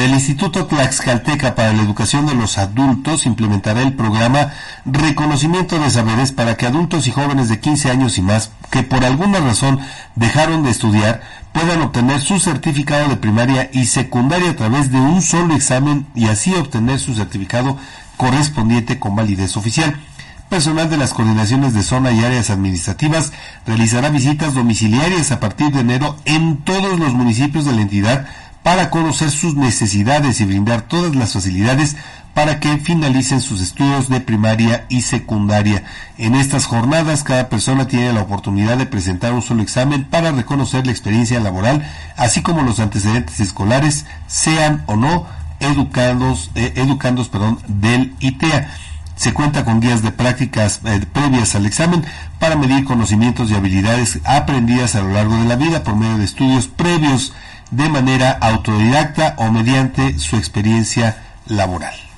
El Instituto Tlaxcalteca para la Educación de los Adultos implementará el programa Reconocimiento de Saberes para que adultos y jóvenes de 15 años y más que por alguna razón dejaron de estudiar puedan obtener su certificado de primaria y secundaria a través de un solo examen y así obtener su certificado correspondiente con validez oficial. Personal de las coordinaciones de zona y áreas administrativas realizará visitas domiciliarias a partir de enero en todos los municipios de la entidad para conocer sus necesidades y brindar todas las facilidades para que finalicen sus estudios de primaria y secundaria. En estas jornadas cada persona tiene la oportunidad de presentar un solo examen para reconocer la experiencia laboral, así como los antecedentes escolares, sean o no educados, eh, educandos perdón, del ITEA. Se cuenta con guías de prácticas eh, previas al examen para medir conocimientos y habilidades aprendidas a lo largo de la vida por medio de estudios previos de manera autodidacta o mediante su experiencia laboral.